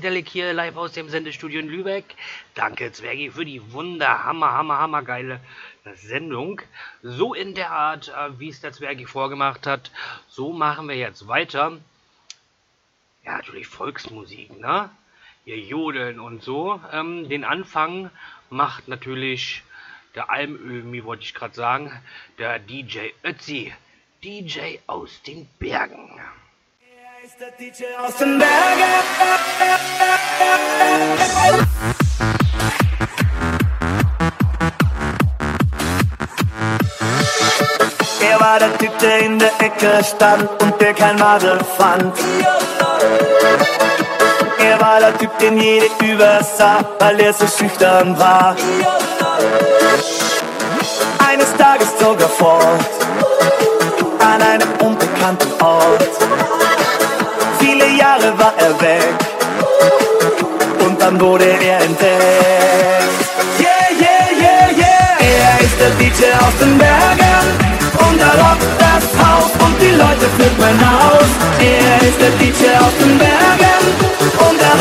Moin, Marci Delic hier, live aus dem Sendestudio in Lübeck. Danke Zwergi für die wunder, hammer, hammer, hammer geile Sendung. So in der Art, äh, wie es der Zwergi vorgemacht hat, so machen wir jetzt weiter. Ja, natürlich Volksmusik, ne? Hier Jodeln und so. Ähm, den Anfang macht natürlich der Almömi, wollte ich gerade sagen, der DJ Ötzi. DJ aus den Bergen. Er der DJ aus den Bergen. Er war der Typ, der in der Ecke stand und der kein Madel fand. Er war der Typ, den jede übersah, weil er so schüchtern war. Eines Tages zog er fort an einem unbekannten Ort. Jahre war er weg und dann wurde er entdeckt. Yeah, yeah, yeah, yeah. Er ist der DJ aus den Bergen und er rockt das Haus und die Leute flippen aus. Er ist der DJ aus den Bergen und er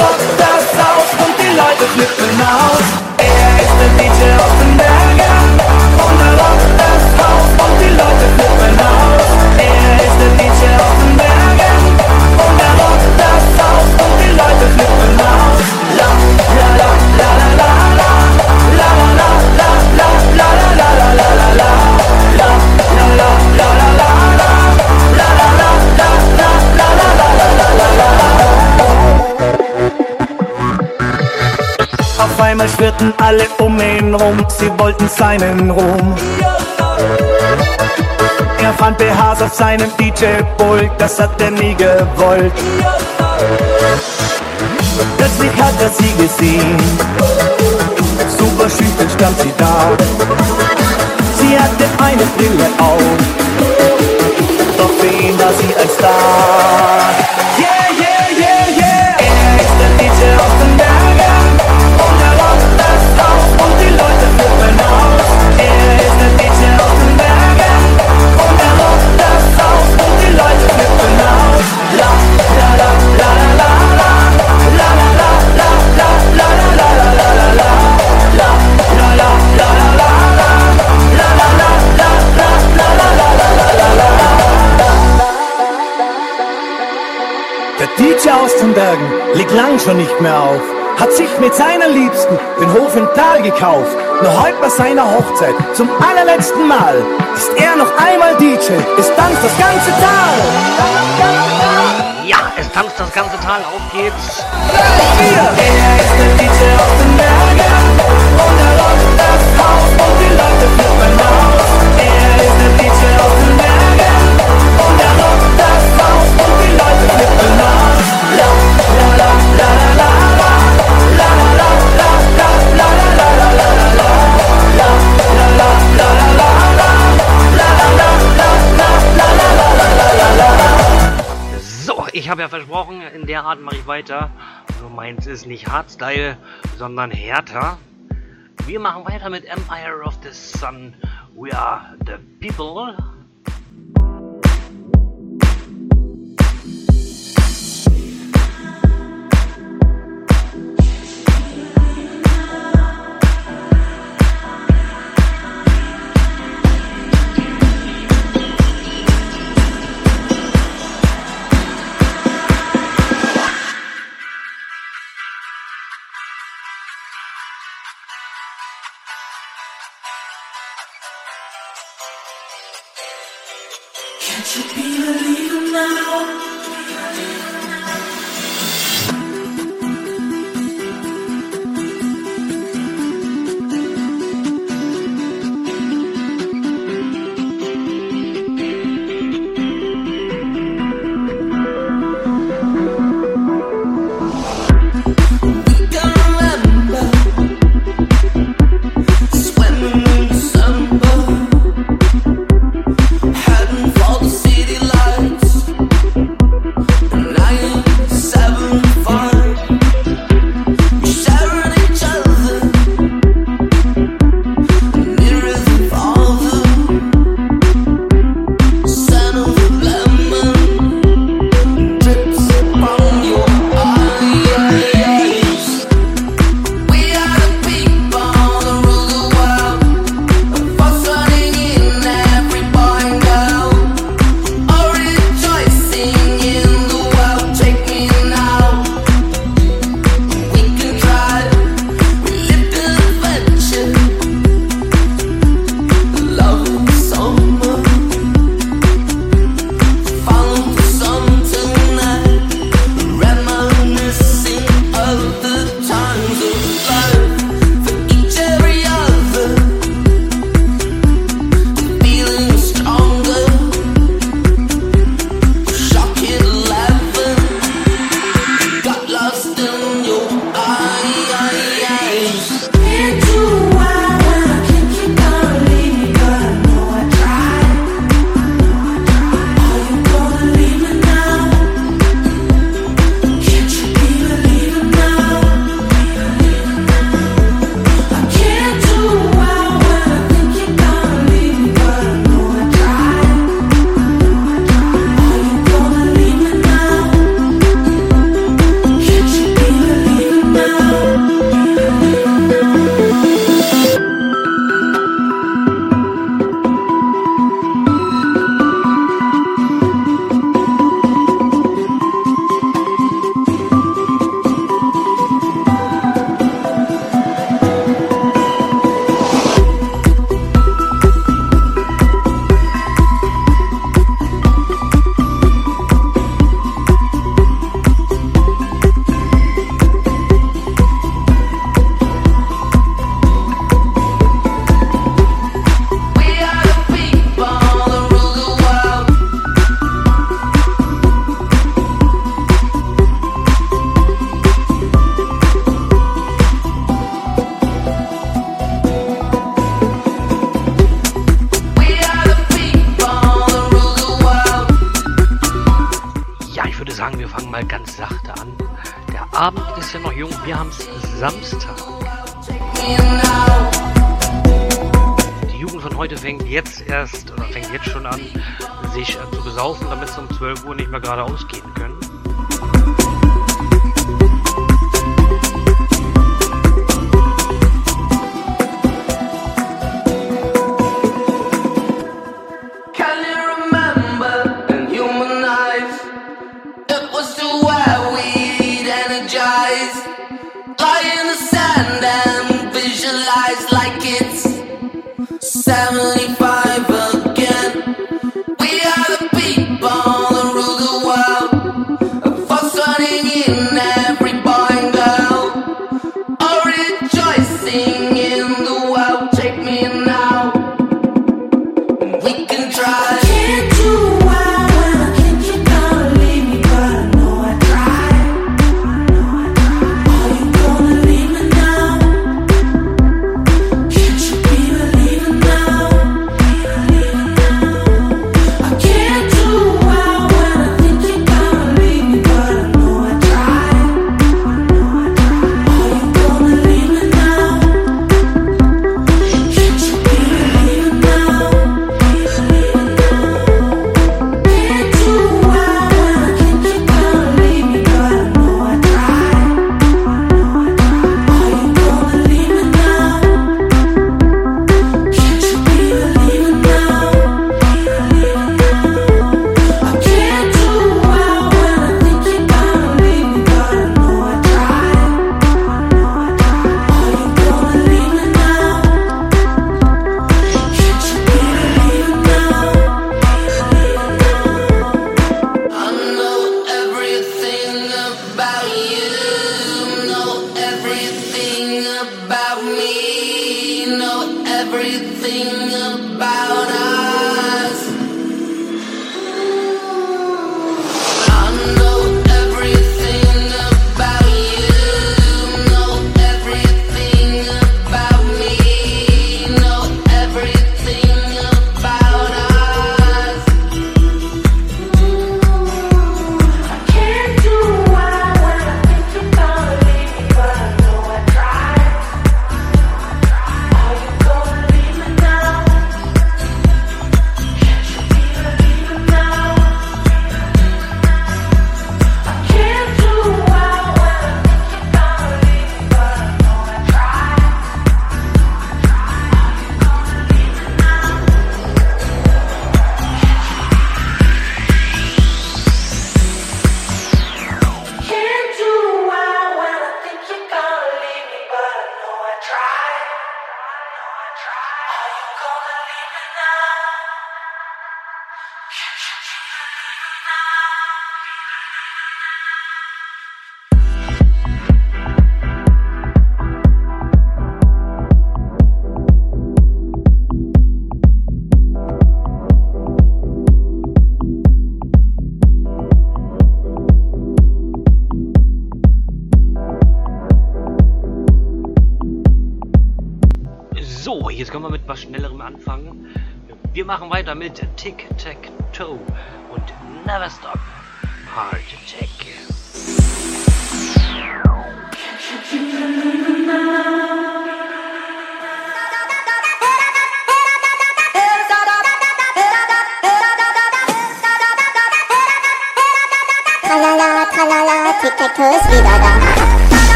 Einmal schwirrten alle um ihn rum, sie wollten seinen Ruhm. Er fand BHs auf seinem DJ-Pult, das hat er nie gewollt. Plötzlich hat er sie gesehen, super schüchtern stand sie da. Sie hatte eine Brille auf, doch für ihn war sie ein Star. Yeah, DJ aus den Bergen liegt lang schon nicht mehr auf. Hat sich mit seiner Liebsten den Hof im Tal gekauft. Nur heute bei seiner Hochzeit zum allerletzten Mal ist er noch einmal DJ. Es tanzt das ganze Tal. Ja, es tanzt das ganze Tal, auf geht's. Er ist der DJ aus den Bergen und er rockt das Haus und die Leute ich habe ja versprochen, in der Art mache ich weiter. Nur meins ist nicht Hardstyle, sondern härter. Wir machen weiter mit Empire of the Sun. We are the people.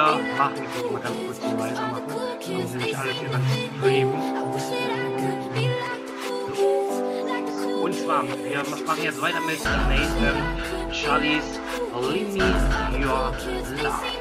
wir machen, ich muss mal ganz kurz die Weise machen, dann sie nämlich alles über Stream. Und zwar, wir machen jetzt weiter mit Nathan Charlie's Limit Your Love.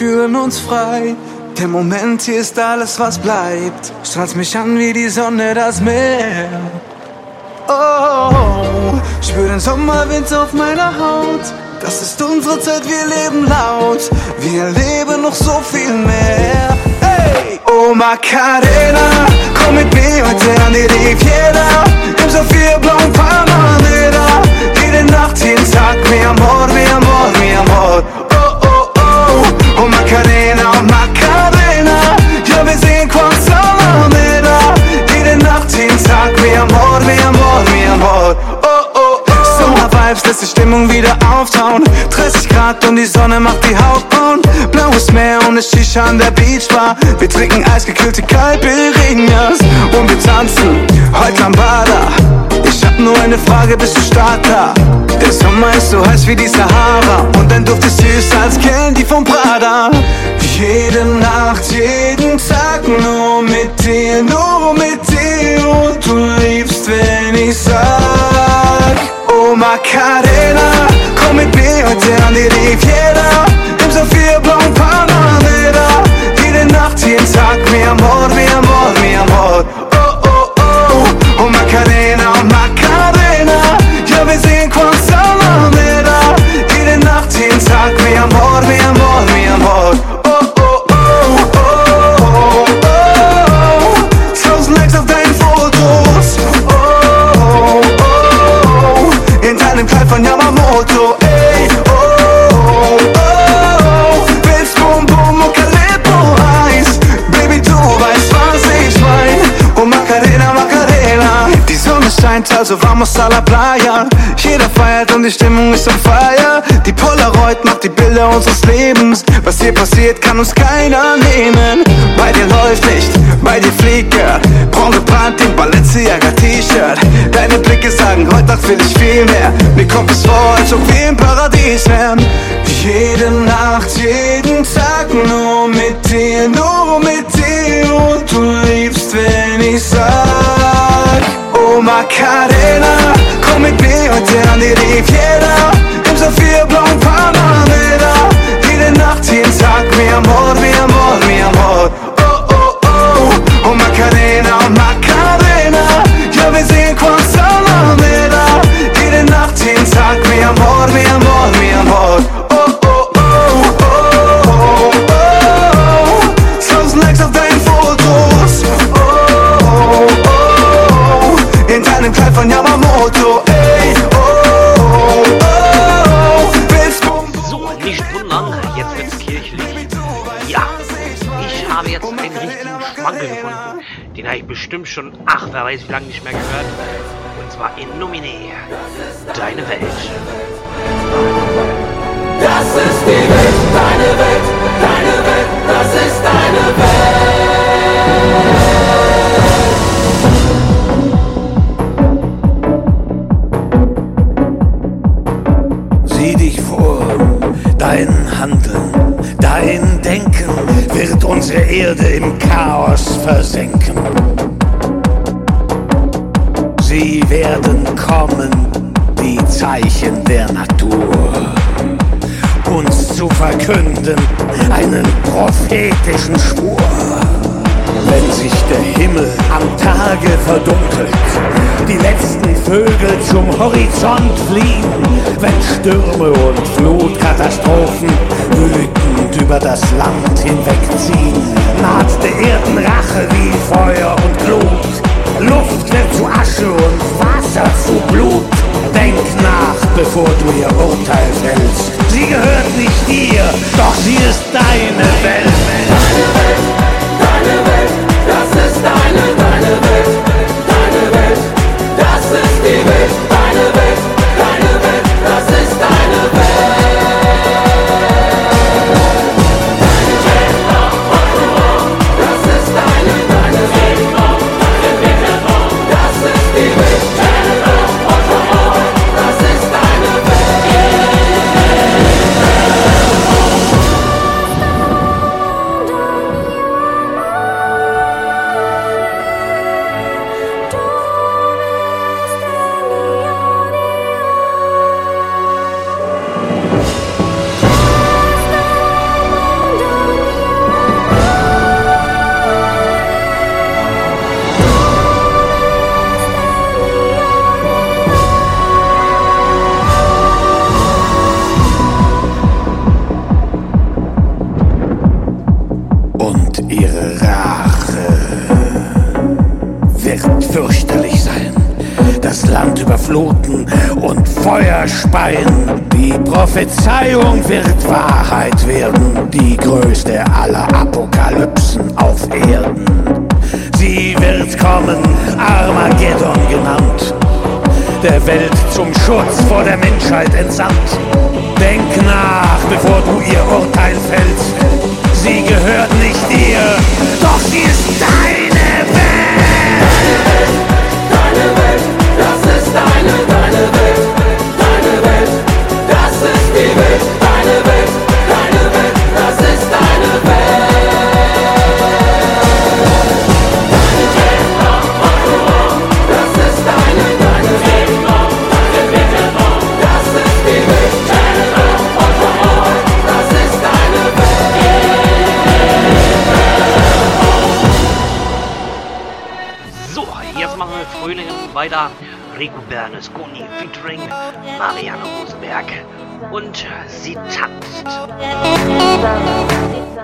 fühlen uns frei. Der Moment hier ist alles, was bleibt. Strahlst mich an wie die Sonne das Meer. Oh, spür den Sommerwind auf meiner Haut. Das ist unsere Zeit, wir leben laut. Wir leben noch so viel mehr. Hey! Oh Macarena, komm mit mir heute an die Riviera. Im Sophia blauen Panamera. Jede Nacht, jeden Tag, mir amor, mi amor, mi amor. Oh Macarena, oh Macarena Ja, wir sehen Quanzala Mera Jede Nacht, jeden Tag, mi amor, mi amor, mi amor. Vibes lässt die Stimmung wieder auftauen. 30 Grad und die Sonne macht die Haut braun. Blaues Meer und es Shisha an der Beachbar Wir trinken eisgekühlte Caipirinhas Und wir tanzen heute am Lambada Ich hab nur eine Frage, bist du Starter? Der Sommer ist so heiß wie die Sahara Und dein Duft ist süßer als Candy von Prada. Jede Nacht, jeden Tag nur mit dir, nur mit dir Und du liebst, wenn ich sag. Oh Macarena, komm mit mir heute an die Riviera, im Sophia blauen Panamera, jede Nacht, jeden Tag, mi amor, mi amor, mi amor, oh oh oh, oh Macarena, oh, Macarena, in deinem Kleid Scheint also vamos a la playa, jeder feiert und die Stimmung ist on fire, die Polaroid macht die Bilder unseres Lebens, was hier passiert kann uns keiner nehmen, bei dir läuft nicht, bei dir fliegt Girl, braun gebrannt im Balenciaga T-Shirt, deine Blicke sagen, heute Nacht will ich viel mehr, mir kommt es vor, als ob wir im Paradies wären, jede Nacht, jeden Tag nur mit dir, nur mit dir. Und du liebst, wenn ich sag, oh Macarena, komm mit mir heute an die Riviera, im Sophia blauen Panamera, jede Nacht, jeden Tag, mi amor, mi amor, mi amor, oh oh oh, oh Macarena, Macarena, von Yamamoto, ey, oh oh oh, Bum So, nicht wundern, jetzt wird's kirchlich. Ja, ich habe jetzt einen richtigen Schmankel gefunden. Den habe ich bestimmt schon, ach, wer weiß wie lange nicht mehr gehört. Und zwar in Nomine. Deine Welt. Sieh Erde im Chaos versenken. Sie werden kommen, die Zeichen der Natur, uns zu verkünden, einen prophetischen Schwur. Wenn sich der Himmel am Tage verdunkelt, die letzten Vögel zum Horizont fliehen, wenn Stürme und Flutkatastrophen wütend über das Land hinwegziehen, naht der Erden Rache wie Feuer und Glut. Luft wird zu Asche und Wasser zu Blut. Denk nach, bevor du ihr Urteil fällst. Sie gehört nicht dir, doch sie ist deine Welt. Und Prophezeiung wird Wahrheit werden. Die größte aller Apokalypsen auf Erden. Sie wird kommen, Armageddon genannt. Der Welt zum Schutz vor der Menschheit entsandt. Rico Berlusconi featuring Marianne Rosenberg. Und sie tanzt.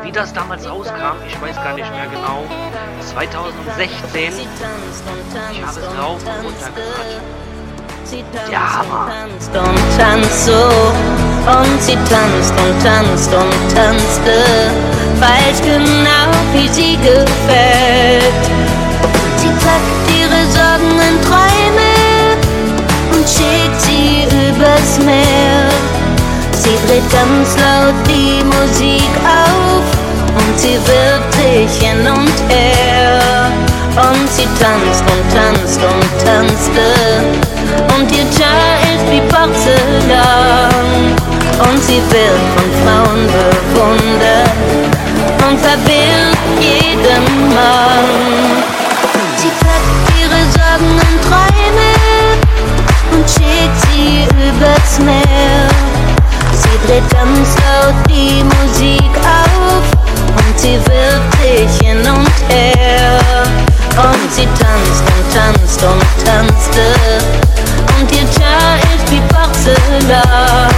Wie das damals rauskam, ich weiß gar nicht mehr genau. 2016. Ich habe es drauf und runtergehört. Der Hammer. tanzt und tanzt so und sie tanzt und tanzt und tanzte, weiß genau, wie sie gefällt. Sie packt ihre Sorgen in Träume und schickt sie übers Meer. Sie dreht ganz laut die Musik auf und sie wirft sich hin und her. Und sie tanzt und tanzt und tanzte und ihr Teil ist wie Porzellan. Und sie wird von Frauen bewundert und verwirrt jeden Mann. Sie packt ihre Sorgen in Träume und schickt sie übers Meer. Sie dreht ganz laut die Musik auf und sie wirft sich hin und her. Und sie tanzt und tanzt und tanzte und ihr Teil ist wie Porzellan.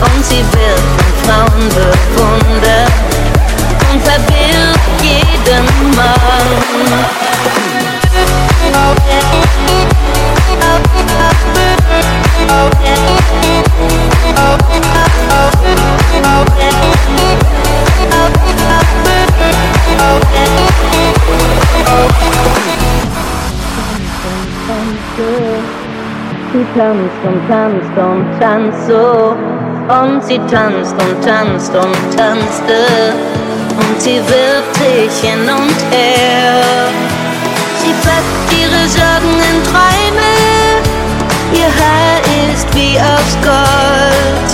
Und sie wird von Frauen bewundert und verwirrt jeden Mann. Tanzt und tanzt und tanzt so und sie tanzt und tanzt und tanzte und sie wirft sich hin und her. Sie packt ihre Sorgen in Träume, Haar ist wie aus Gold,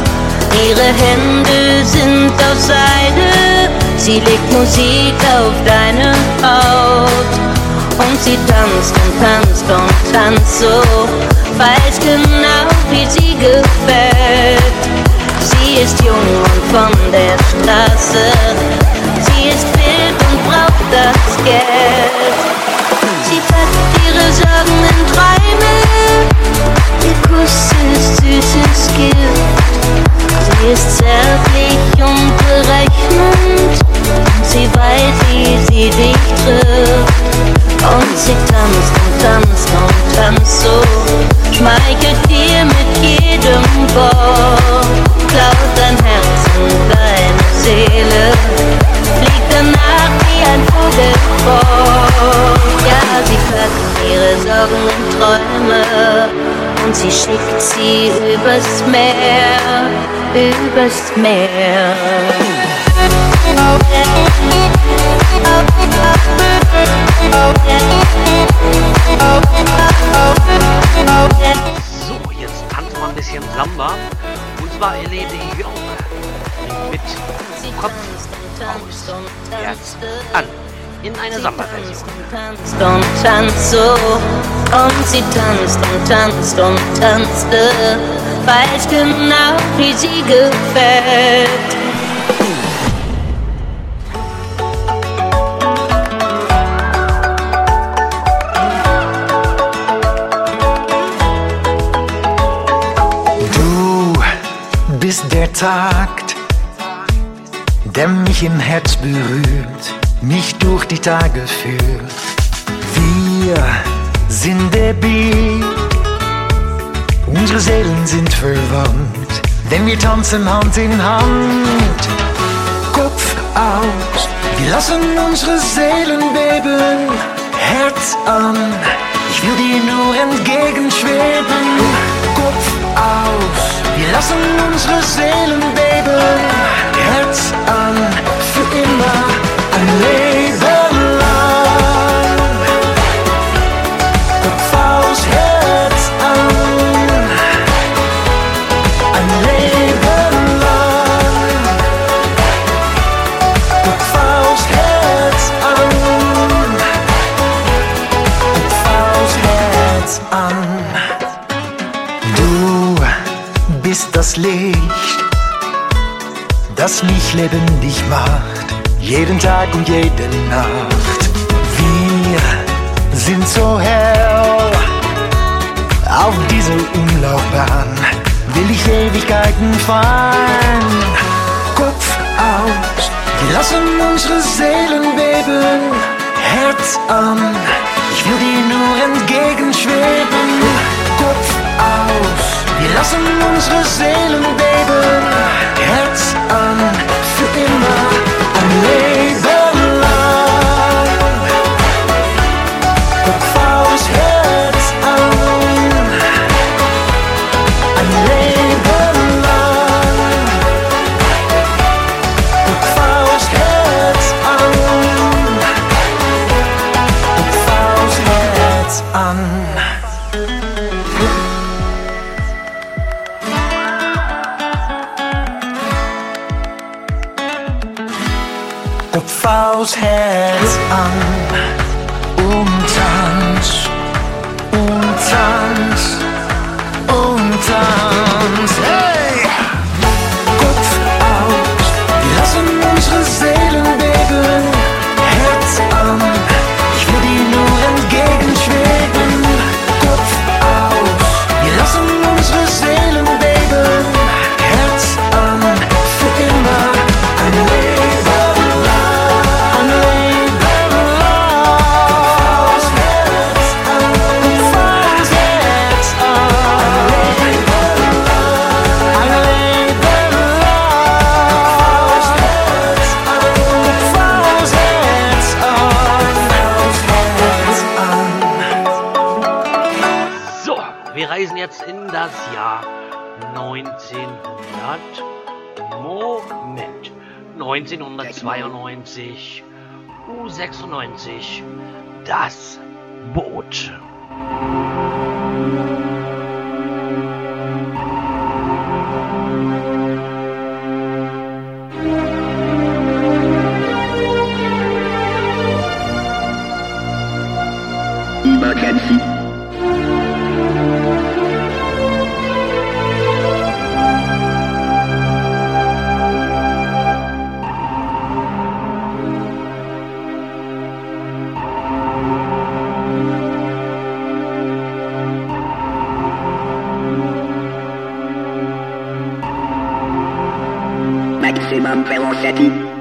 ihre Hände sind aus Seide, sie legt Musik auf deine Haut. Und sie tanzt und tanzt und tanzt so, weiß genau, wie sie gefällt. Sie ist jung und von der Straße, sie ist wild und braucht das Geld. Sie packt ihre Sorgen in Träume, ihr Kuss ist süßes Gift. Sie ist zärtlich und berechnend, und sie weiß, wie sie dich trifft. Und sie tanzt und tanzt und tanzt so, schmeichelt dir mit jedem Wort, klaut dein Herz und deine Seele, fliegt danach wie ein Vogel fort. Ja, sie packt ihre Sorgen und Träume und sie schickt sie übers Meer, übers Meer. So, jetzt tanzen wir ein bisschen Samba. Und zwar Elene Jung mit Kopf aus Herz an. In eine Samba-Version. tanzt und tanzt so und sie tanzt und tanzt und tanzte, weiß genau, wie sie gefällt. Du bist der Takt, der mich im Herz berührt, mich durch die Tage führt. Wir sind der Beat, unsere Seelen sind verwandt, denn wir tanzen Hand in Hand. Kopf aus, wir lassen unsere Seelen beben, Herz an, ich will dir nur entgegenschweben. Kopf aus, wir lassen unsere Seelen beben, Herz an, für immer das mich lebendig macht, jeden Tag und jede Nacht. Wir sind so hell auf dieser Umlaufbahn, will ich Ewigkeiten fahren. Kopf aus, wir lassen unsere Seelen beben, Herz an, ich will dir nur entgegenschweben. Kopf aus aus. Wir lassen unsere Seelen beben, Herz an. 1992, U96. Das mamma, mamma,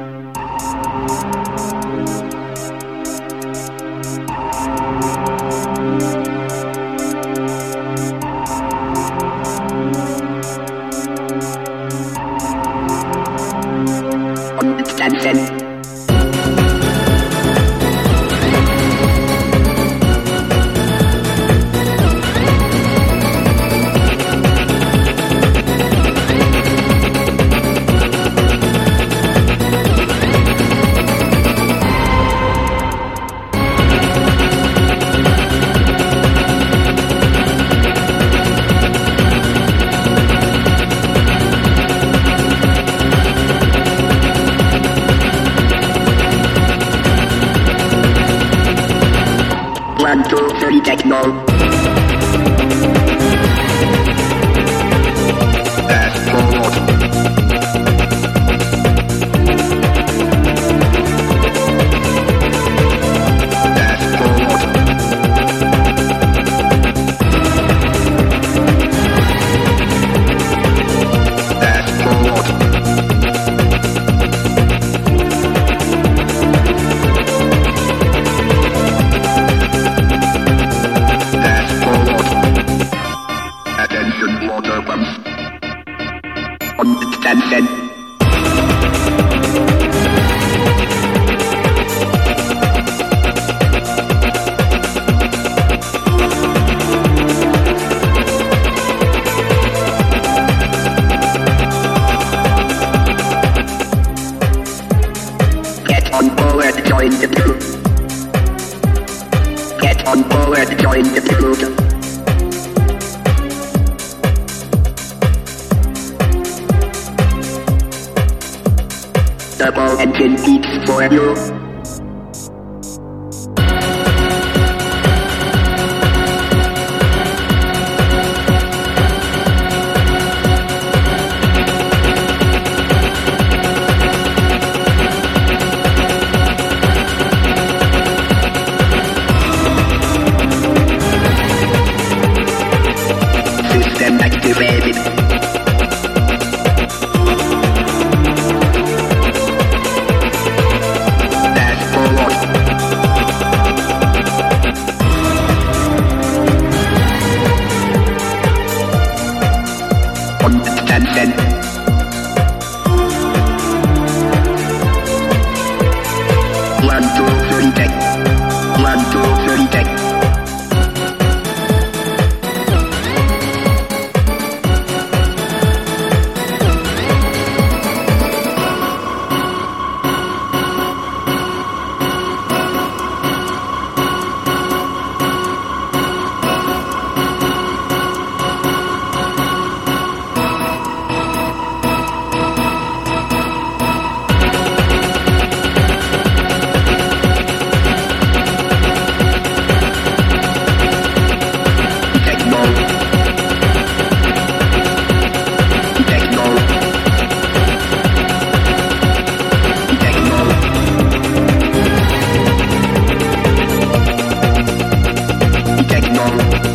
on.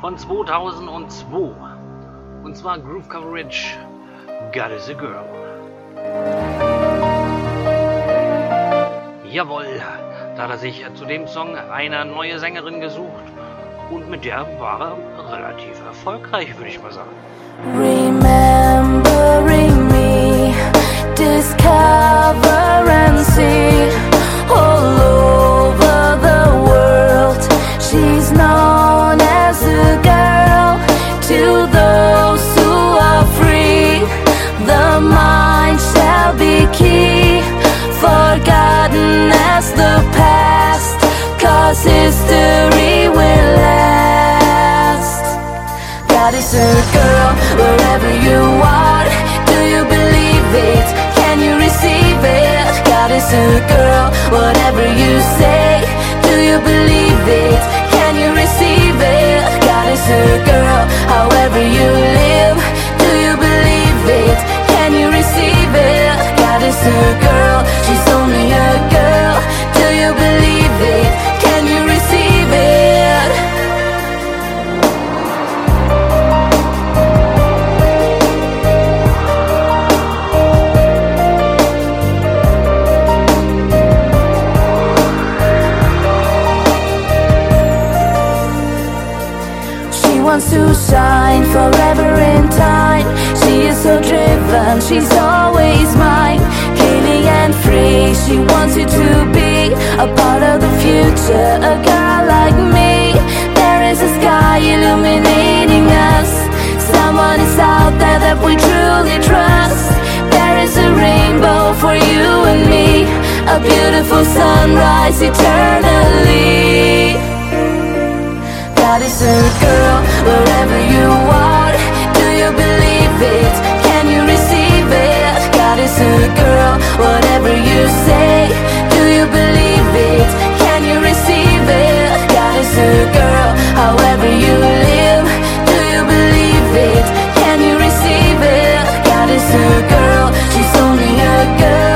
Von 2002. Und zwar Groove Coverage God is a Girl. Jawohl, da hat er sich zu dem Song eine neue Sängerin gesucht und mit der war er relativ erfolgreich, würde ich mal sagen. A girl, whatever you say. Do you believe it? Can you receive it? God is a girl, however you live. Do you believe it? Can you receive it? God is a girl, she's only a shine forever in time. She is so driven, she's always mine. Killing and free, she wants you to be a part of the future. A girl like me, there is a sky illuminating us. Someone is out there that we truly trust. There is a rainbow for you and me, a beautiful sunrise eternally. Is a girl wherever you are. Do you believe it? Can you receive it? God is a girl, whatever you say. Do you believe it? Can you receive it? God is a girl, however you live. Do you believe it? Can you receive it? God is a girl, she's only a girl.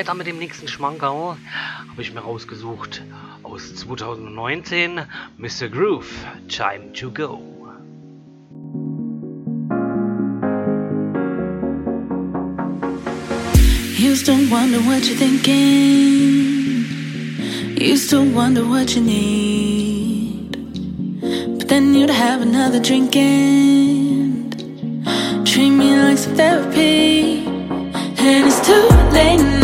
weiter mit dem nächsten Schmankerl. Habe ich mir rausgesucht aus 2019. Mr. Groove, Time to Go. Used to wonder what you're thinking. Used to wonder what you need. But then you'd have another drink and treat me like some therapy. And it's too late now,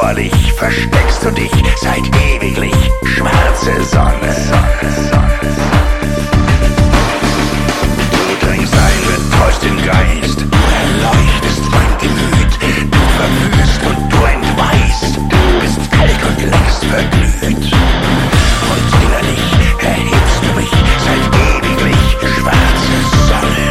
Und schauerlich versteckst du dich seit ewiglich, schwarze Sonne. Du dringst ein, betäust den Geist, du erleuchtest mein Gemüt, du verwüst und du entweist, du bist kalt und längst verglüht. Und innerlich erhebst du mich seit ewiglich, schwarze Sonne.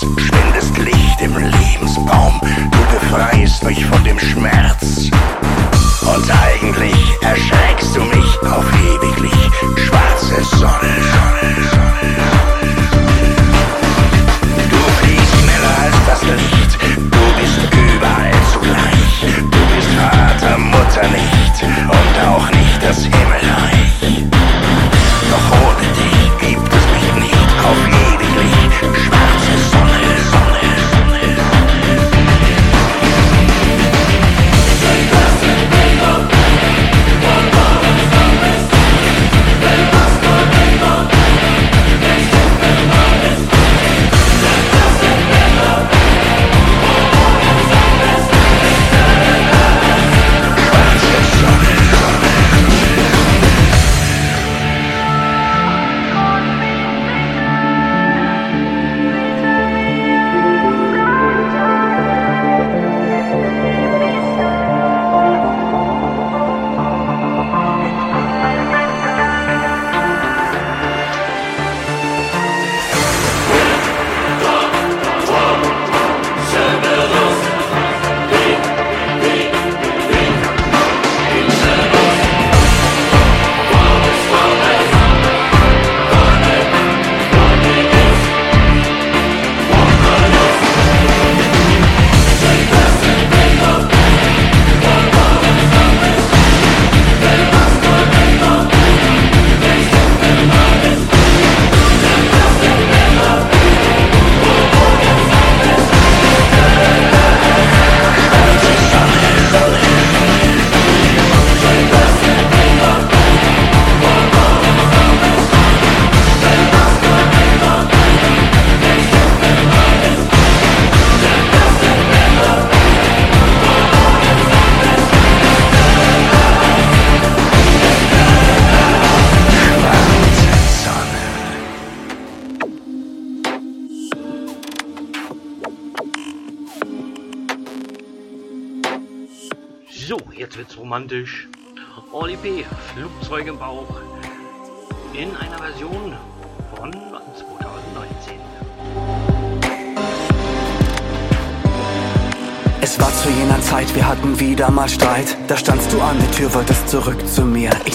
Spendest Licht im Lebensbaum, du befreist mich von dem Schmerz. Und eigentlich erschreckst du mich auf ewiglich, schwarze Sonne. Du fliegst schneller als das Licht, du bist überall zugleich, du bist Vater, Mutter nicht und auch nicht das Himmelreich. Doch ohne dich gibt es mich nicht auf ewiglich. Schwarze Sonne,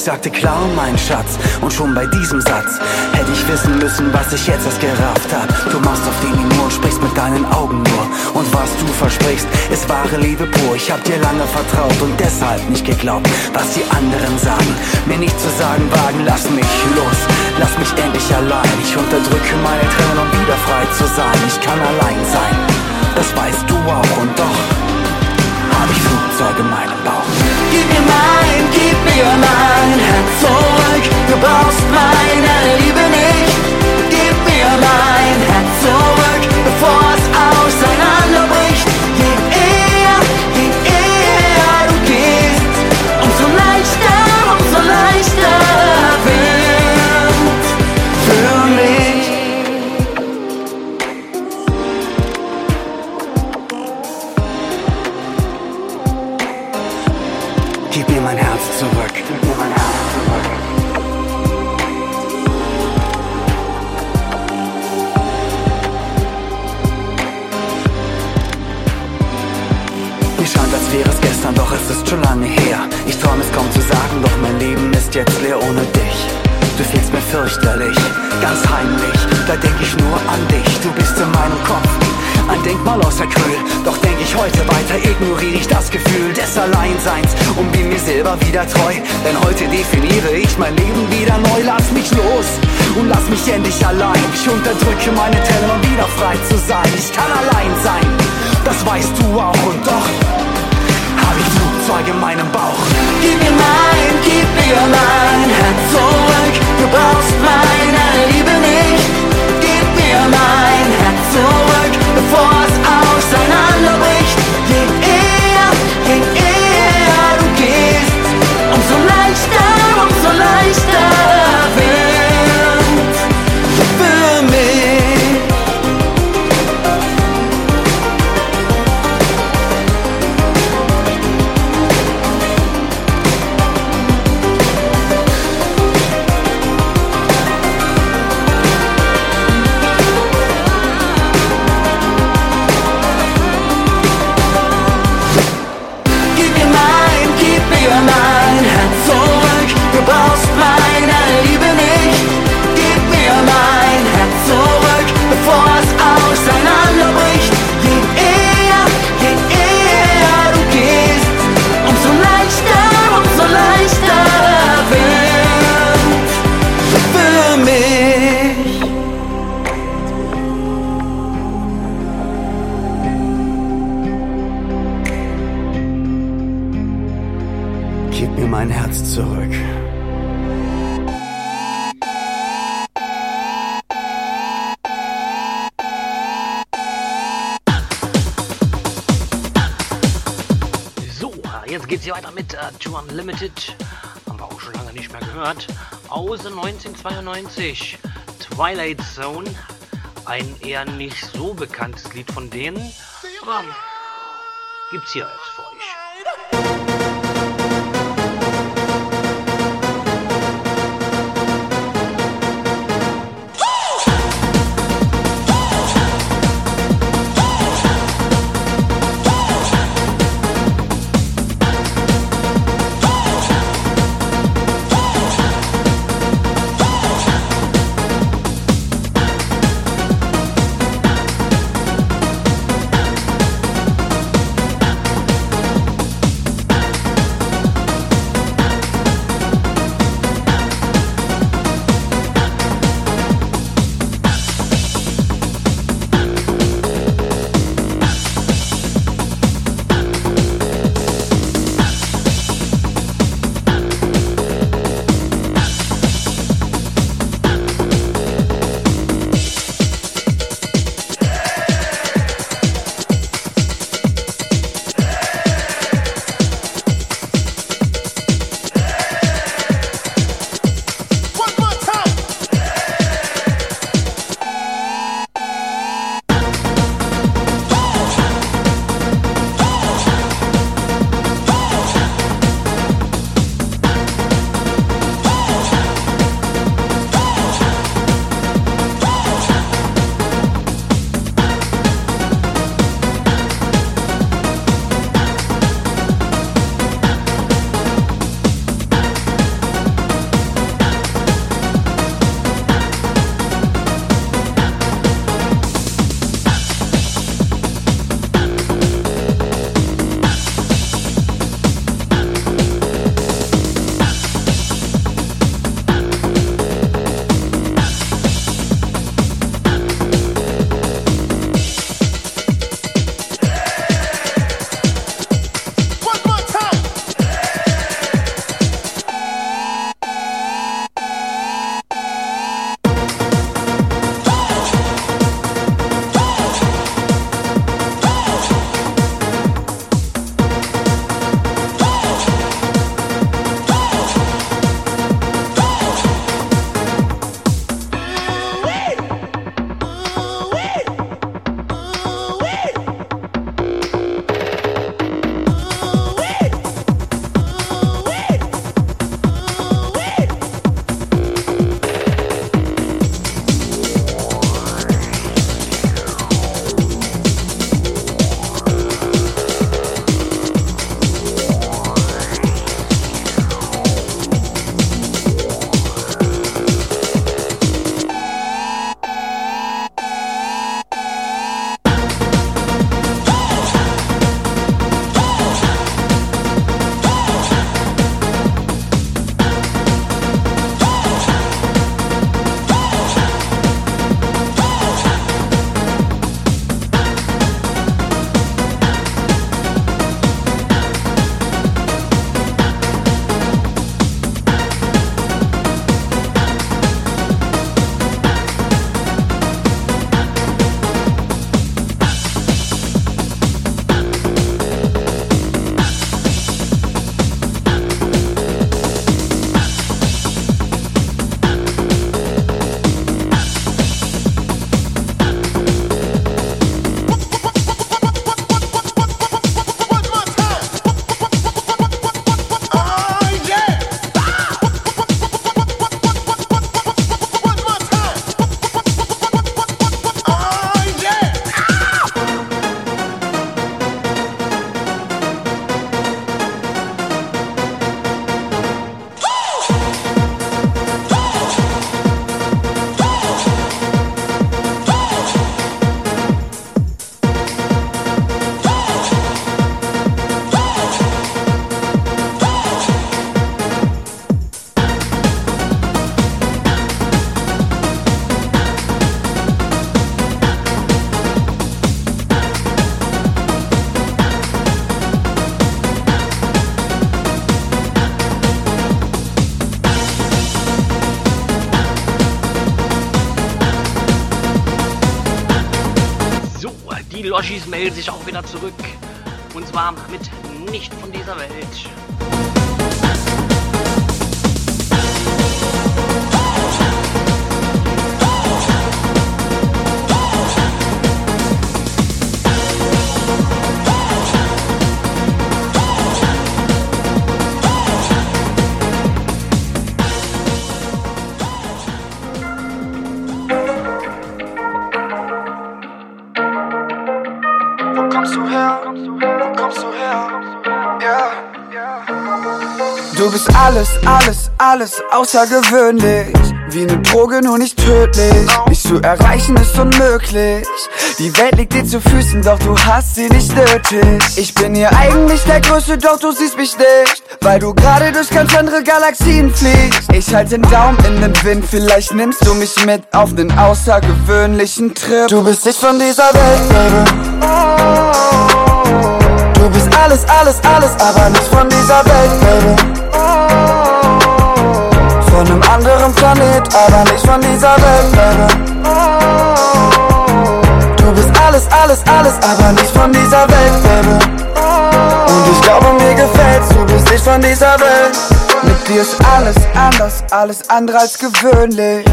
sagte klar, mein Schatz, und schon bei diesem Satz hätte ich wissen müssen, was ich jetzt erst gerafft hab. Du machst auf den Immun, sprichst mit deinen Augen nur. Und was du versprichst, ist wahre Liebe pur. Ich hab dir lange vertraut und deshalb nicht geglaubt, was die anderen sagen. Mir nicht zu sagen wagen, lass mich los, lass mich endlich allein. Ich unterdrücke meine Tränen, um wieder frei zu sein. Ich kann allein sein, das weißt du auch und doch hab ich Flugzeug in meinem Bauch. Gib mir mein, gib mir mein Herz zurück. Du brauchst meine Liebe nicht. Gib mir mein Herz zurück, bevor es auseinanderbricht. Je eher, je eher jetzt leer ohne dich. Du fehlst mir fürchterlich, ganz heimlich, da denk ich nur an dich. Du bist in meinem Kopf, ein Denkmal aus Acryl. Doch denk ich heute weiter, ignoriere ich das Gefühl des Alleinseins und bin mir selber wieder treu. Denn heute definiere ich mein Leben wieder neu. Lass mich los und lass mich endlich allein. Ich unterdrücke meine Tränen, um wieder frei zu sein. Ich kann allein sein, das weißt du auch und doch hab ich Flugzeuge in meinem Bauch. Gib mir mein, gib mir mein Herz zurück. Du brauchst meine Liebe nicht. Gib mir mein Herz zurück, bevor Aus 1992. Twilight Zone. Ein eher nicht so bekanntes Lied von denen. Aber gibt's hier jetzt melden sich auch wieder zurück. Und zwar mit Nicht von dieser Welt. Bist alles, alles, alles außergewöhnlich. Wie eine Droge, nur nicht tödlich. Dich zu erreichen ist unmöglich. Die Welt liegt dir zu Füßen, doch du hast sie nicht nötig. Ich bin hier eigentlich der Größte, doch du siehst mich nicht. Weil du gerade durch ganz andere Galaxien fliegst. Ich halte den Daumen in den Wind, vielleicht nimmst du mich mit auf nen außergewöhnlichen Trip. Du bist nicht von dieser Welt, Baby. Du bist alles, alles, alles, aber nicht von dieser Welt, Baby. Von einem anderen Planet, aber nicht von dieser Welt, Baby. Du bist alles, alles, alles, aber nicht von dieser Welt, Baby. Und ich glaube, mir gefällt's, du bist nicht von dieser Welt. Mit dir ist alles anders, alles andere als gewöhnlich.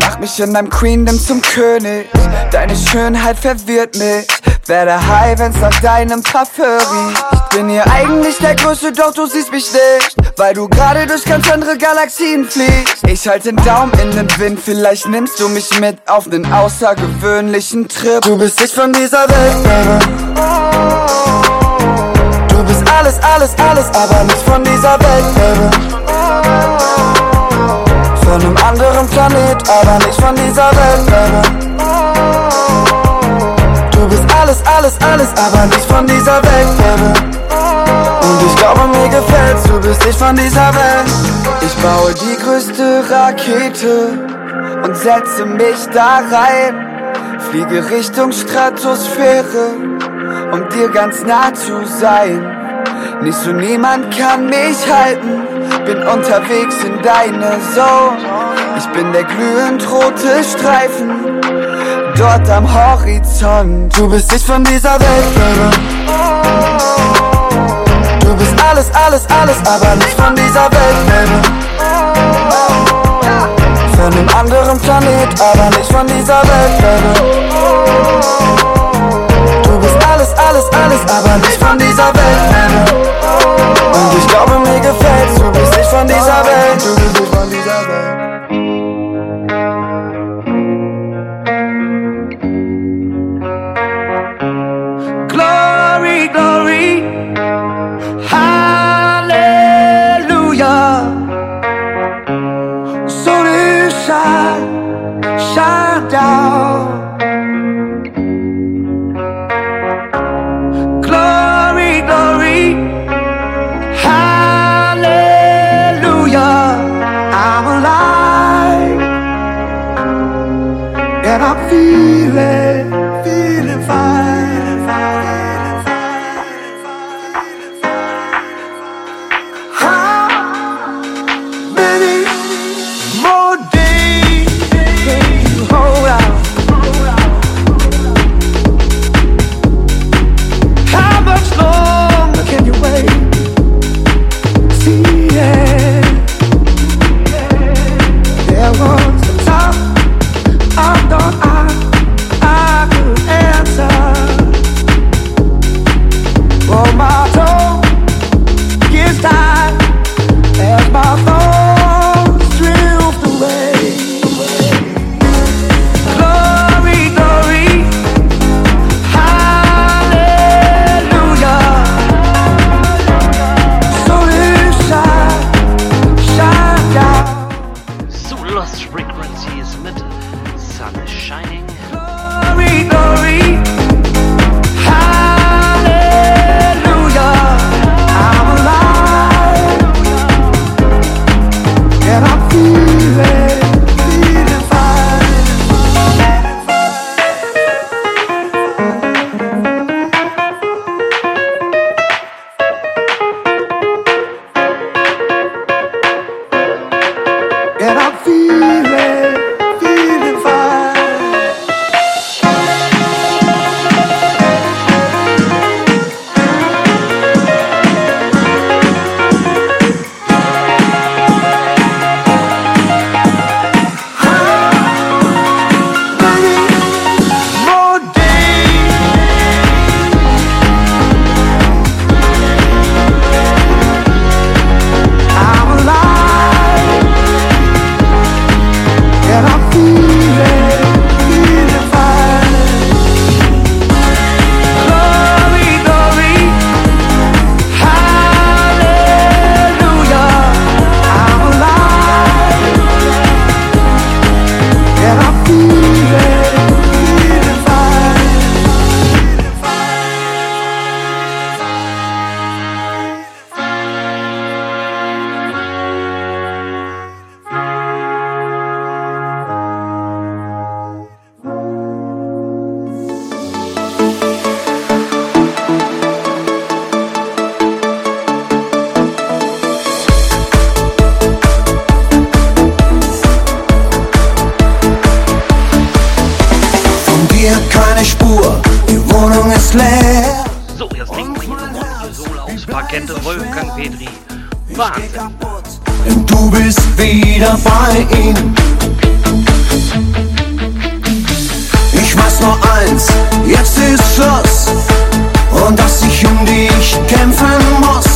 Mach mich in deinem Queendom zum König. Deine Schönheit verwirrt mich. Werde high, wenn's nach deinem Parfum riecht. Ich bin hier eigentlich der Größte, doch du siehst mich nicht. Weil du gerade durch ganz andere Galaxien fliegst. Ich halte den Daumen in den Wind, vielleicht nimmst du mich mit auf nen außergewöhnlichen Trip. Du bist nicht von dieser Welt, Baby. Du bist alles, alles, alles, aber nicht von dieser Welt, Baby. Von einem anderen Planet, aber nicht von dieser Welt, Baby. Alles, alles, alles, aber nicht von dieser Welt, Baby. Und ich glaube, mir gefällt's, du bist nicht von dieser Welt. Ich baue die größte Rakete und setze mich da rein. Fliege Richtung Stratosphäre, um dir ganz nah zu sein. Nicht so niemand kann mich halten, bin unterwegs in deine Zone. Ich bin der glühend rote Streifen, dort am Horizont. Du bist nicht von dieser Welt, Baby. Du bist alles, alles, alles, aber nicht von dieser Welt, Baby. Von einem anderen Planet, aber nicht von dieser Welt, Baby. Du bist alles, alles, alles, aber nicht von dieser Welt, Baby. Und ich glaube, mir gefällt's, du bist nicht von dieser Welt, du bist nicht von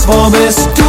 muss. Wo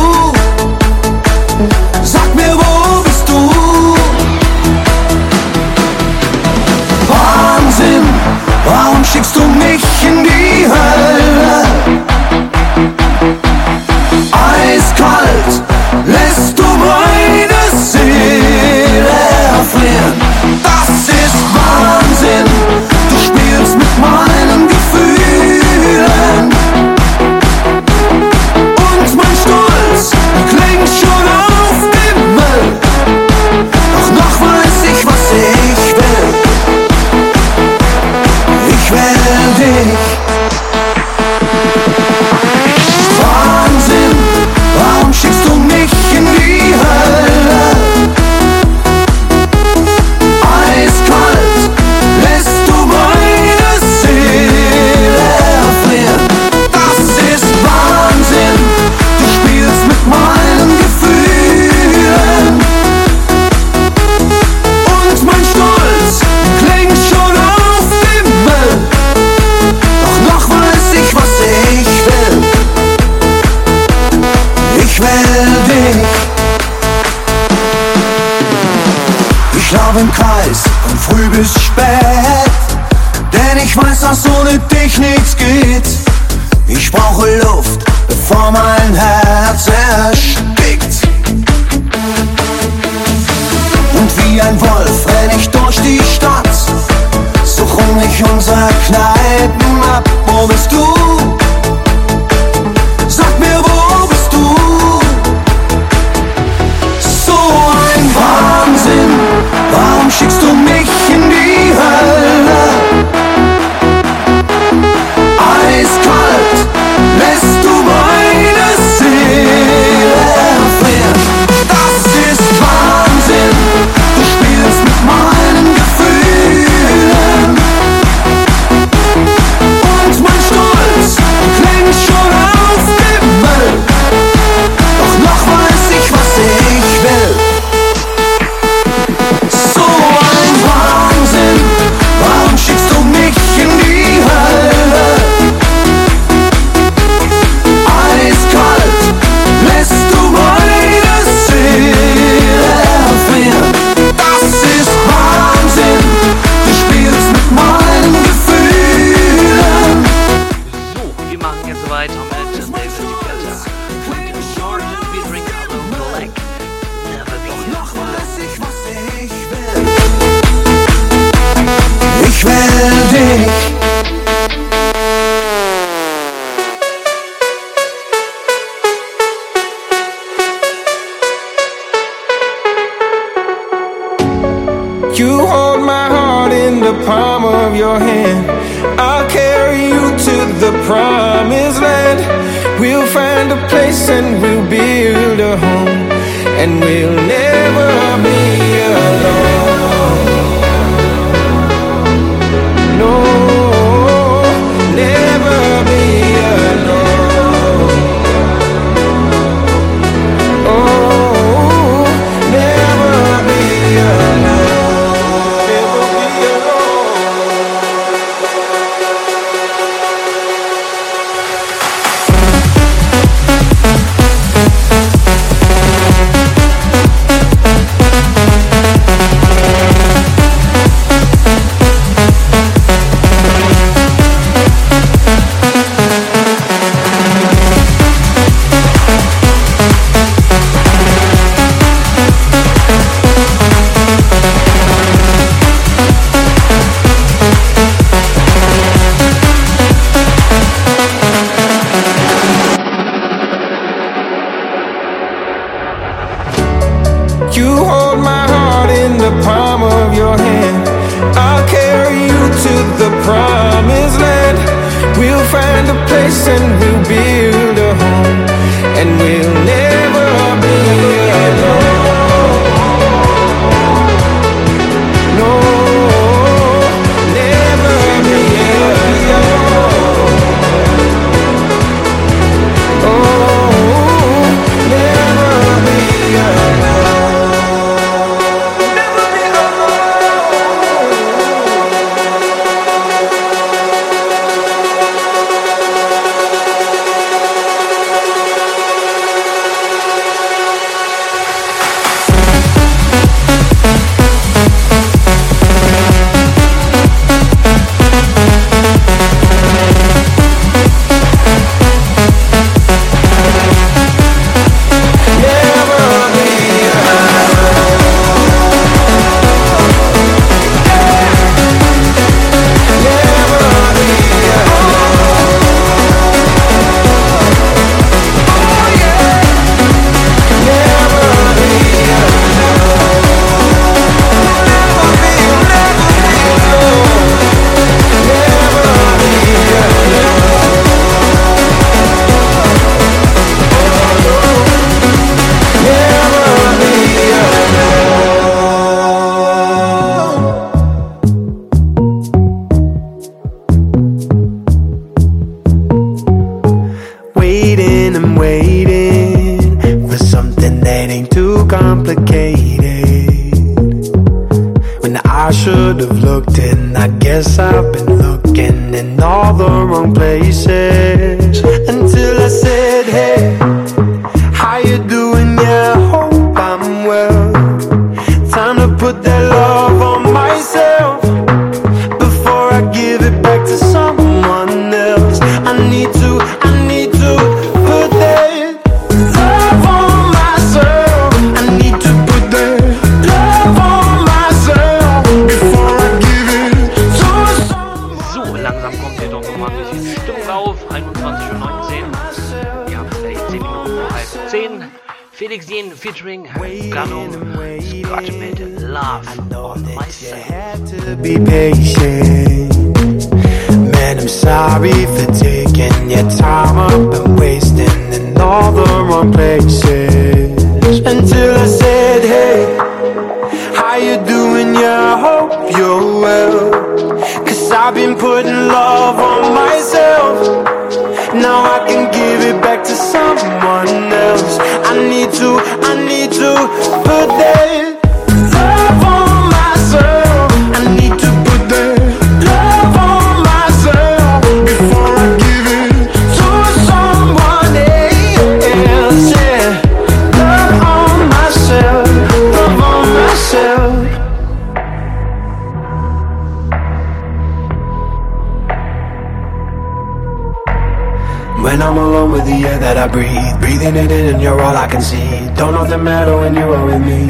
breathing it in and you're all I can see. Don't know the matter when you are with me.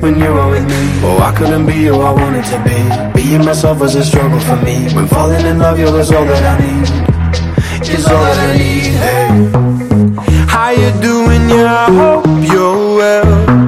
When you are with me. Oh, I couldn't be who I wanted to be. Being myself was a struggle for me. When falling in love, you're all that I need. Is all that I need, hey. How you doing, yeah, I hope you're well.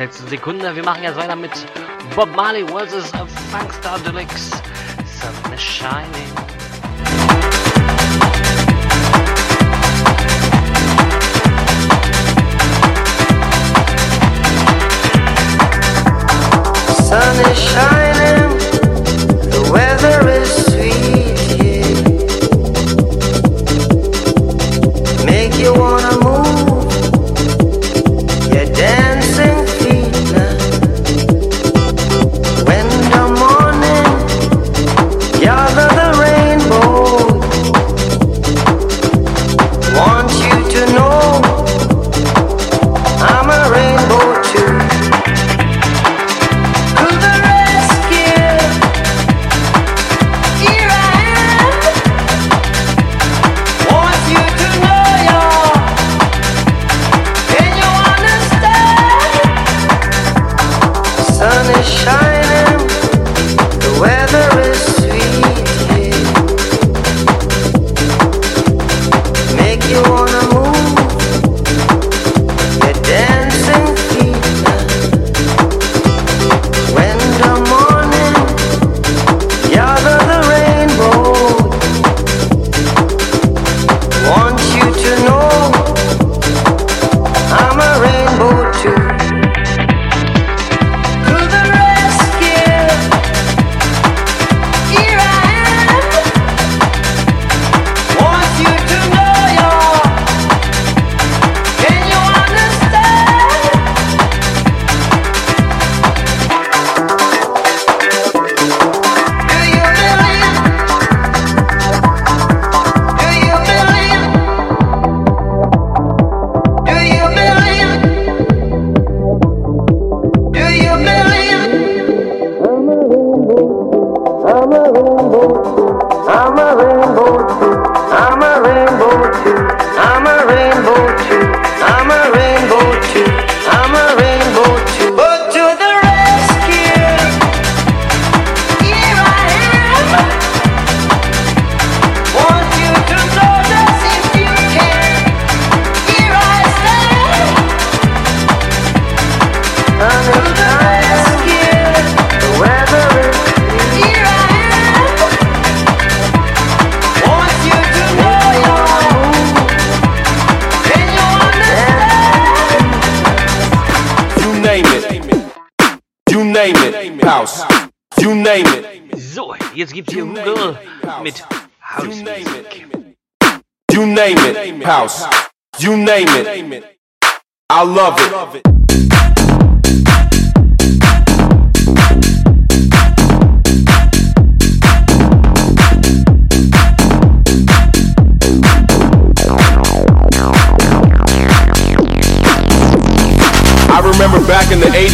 letzten Sekunde. Wir machen jetzt weiter mit Bob Marley vs. Funkstar Deluxe. Sun is shining. sun is shining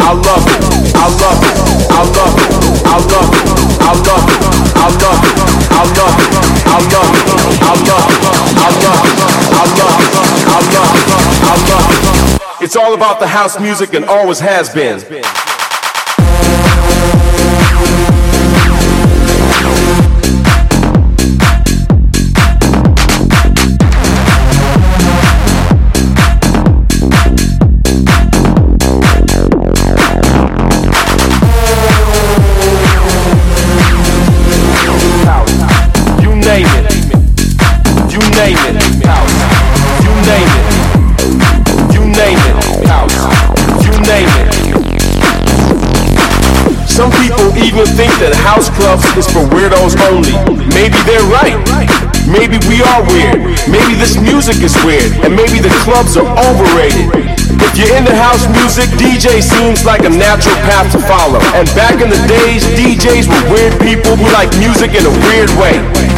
I love it, I love it, I love it, I love it, I love it, I love it, I love it, I love it, I love it, I love it, I love it, I love it, I love it. It's all about the house music and always has been. Name it. House. You name it. You name it. House. You name it. Some people even think that house clubs is for weirdos only. Maybe they're right. Maybe we are weird. Maybe this music is weird. And maybe the clubs are overrated. If you're into house music, DJ seems like a natural path to follow. And back in the days, DJs were weird people who like music in a weird way.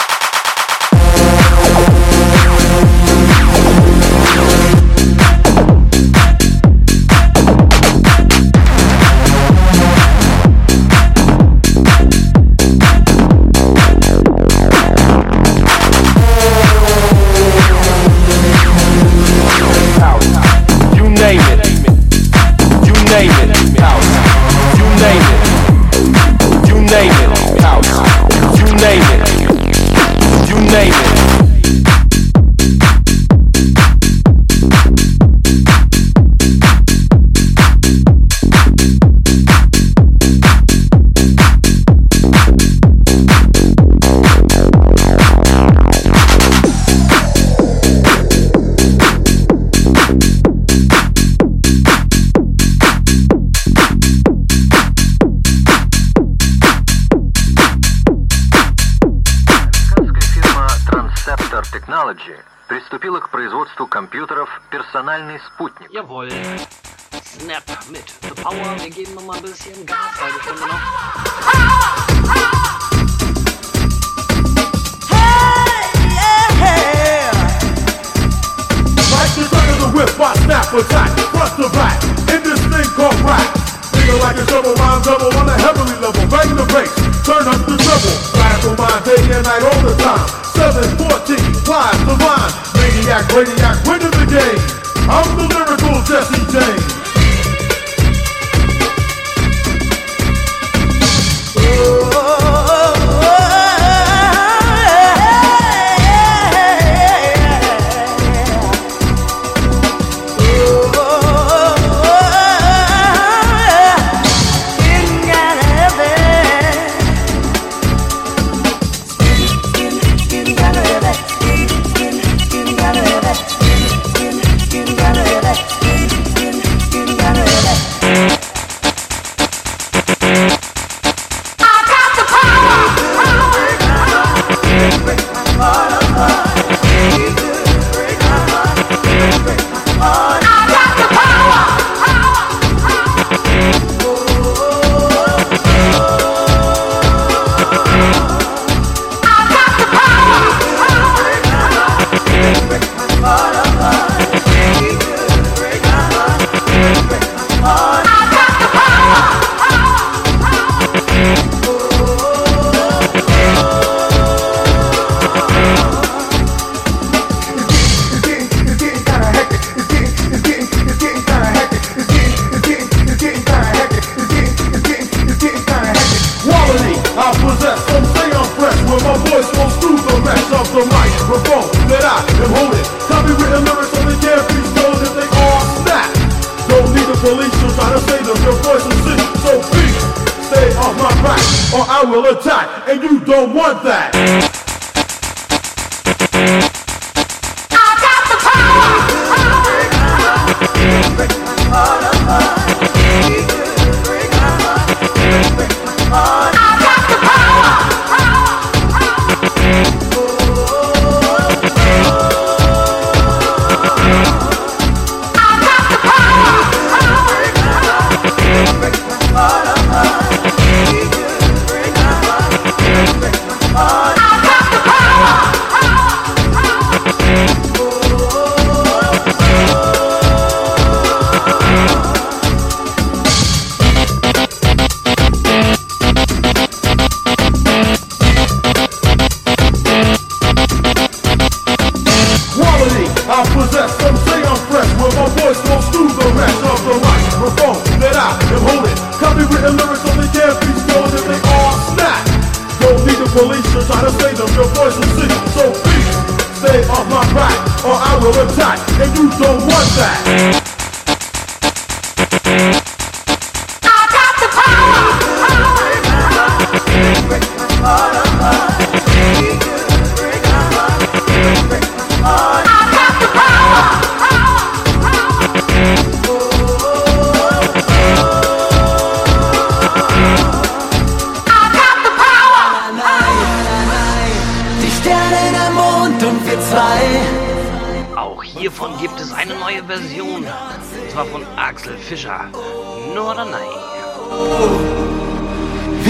Jawohl. Snap mit The Power. Wir geben noch mal ein bisschen Gas, halbe Stunde noch. Whip, I snap attack, front to back, in this thing called rap. Nigga like a double rhyme double on a heavily level, bang the bass, turn up the treble. Rap on my day and night all the time. 714, live the line. Maniac, radiac, winning the game. I'm the lyrical Jesse James.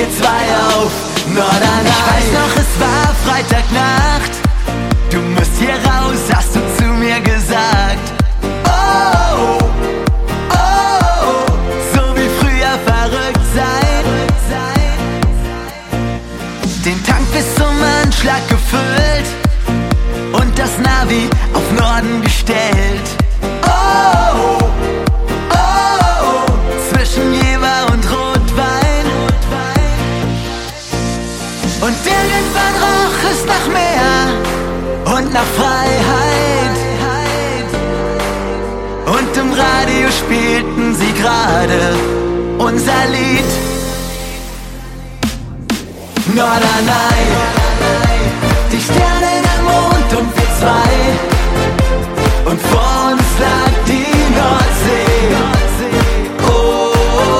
Wir zwei auf Norderney. Ich weiß noch, es war Freitagnacht. Du musst hier raus, hast du zu mir gesagt. Oh, oh, so wie früher verrückt sein. Den Tank bis zum Anschlag gefüllt und das Navi auf Norden gestellt. Gerade unser Lied. Norderney, die Sterne, der Mond und wir zwei. Und vor uns lag die Nordsee. Oh, oh,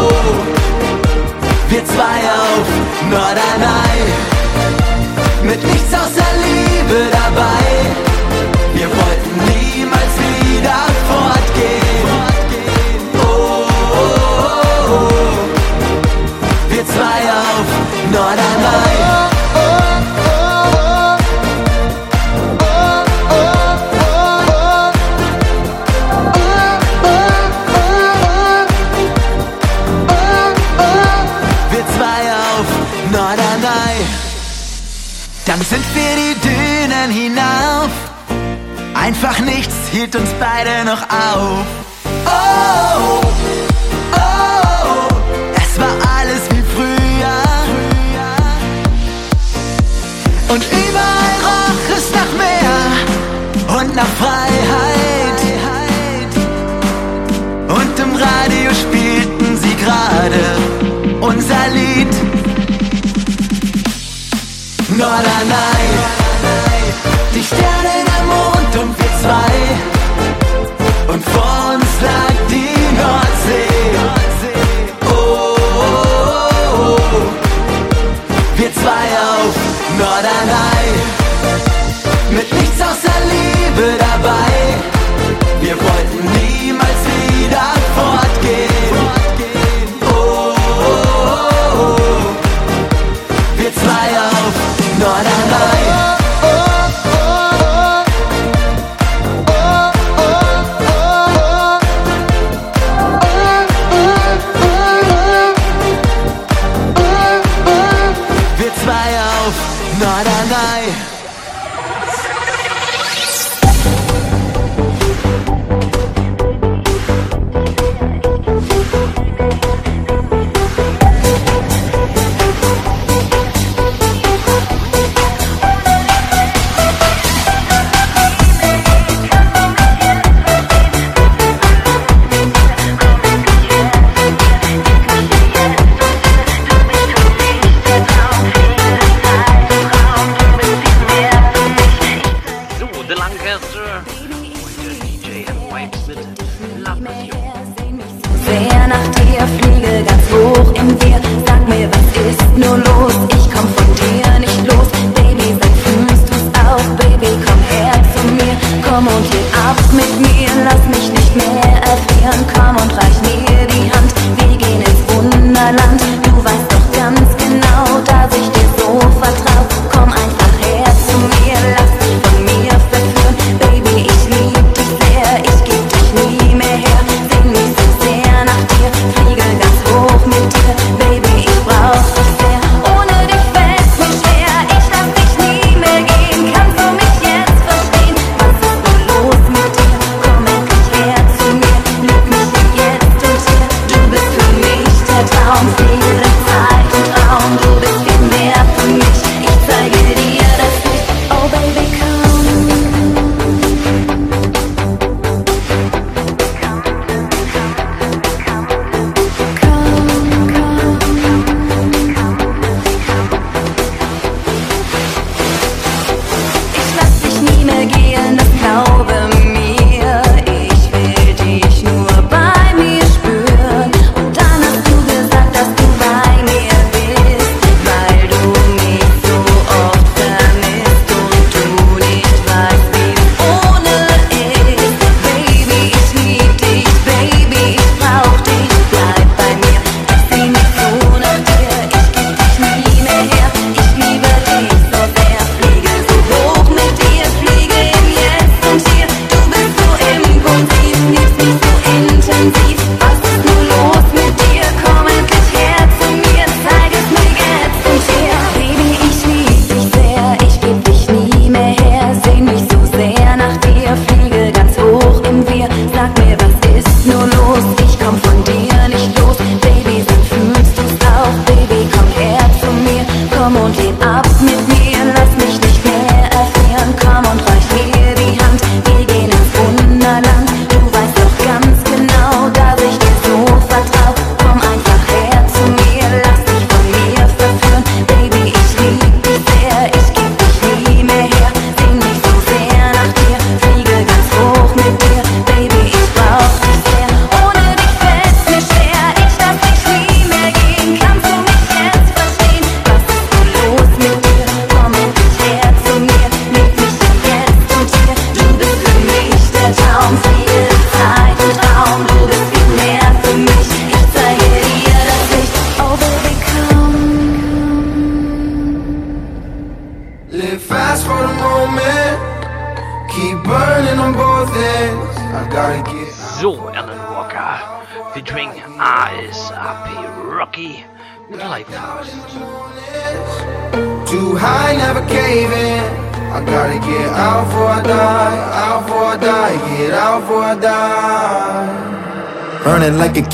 oh. wir zwei auf Norderney. Dann sind wir die Dünen hinauf. Einfach nichts hielt uns beide noch auf. Norderney, die Sterne, der Mond und wir zwei. Und vor uns lag die Nordsee. Oh, oh, oh. wir zwei auf Norderney. Mit nichts außer Komm und geh ab mit mir, lass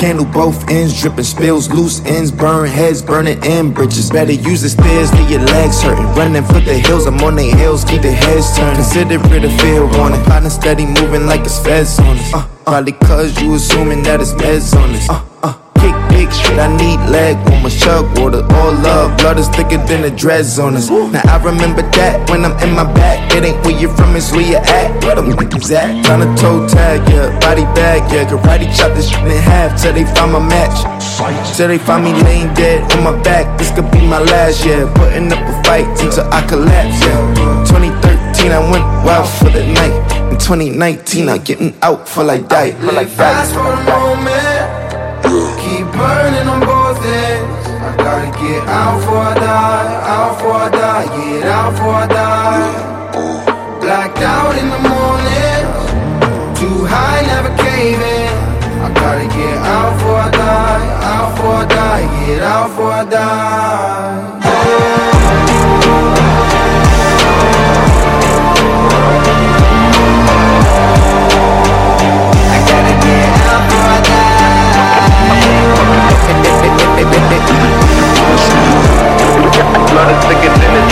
candle, both ends dripping, spills, loose ends, burn heads, burning in bridges. Better use the stairs, leave your legs hurting. Running for the hills, I'm on the hills, keep the heads turning. Consider it a fear warning. Plotting steady, moving like it's feds on us. Uh, uh, probably cause you assuming that it's meds on us. Uh, I need leg on my chug water. All love, blood is thicker than the dreads on us. Now I remember that when I'm in my back. It ain't where you from, it's where you at. Where them niggas at? Tryna toe tag, yeah. Body bag, yeah. Karate chop this shit in half till they find my match. Till they find me laying dead on my back. This could be my last, yeah. Putting up a fight until I collapse, yeah. 2013, I went wild for the night. In 2019, I'm getting out for like die. Fast for a moment burning on both ends. I gotta get out for I die, out for I die, get out for I die. Blacked out in the morning, too high, never cave in. I gotta get out for I die, out for I die, get out for I die. I love the thickest in the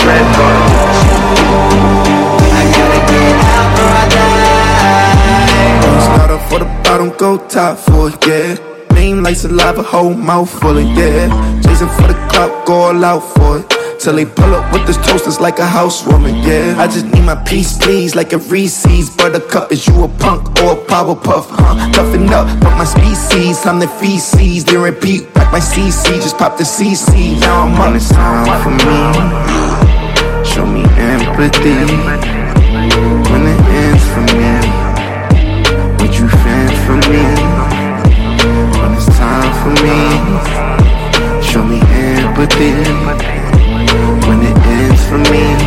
for the bottom, go top for it, yeah. Mean like a whole mouthful of, yeah. Chasing for the clout, go all out for it. Till they pull up with this toast, it's like a housewarming, yeah. I just need my peace, please, like a Reese's Buttercup. Is you a punk or a power puff, huh? Toughen up, but my species, I'm the feces. They repeat, like my CC, just pop the CC. Now I'm on for me. Show me empathy. When it ends for me, would you fan for me? When it's time for me, show me empathy for me.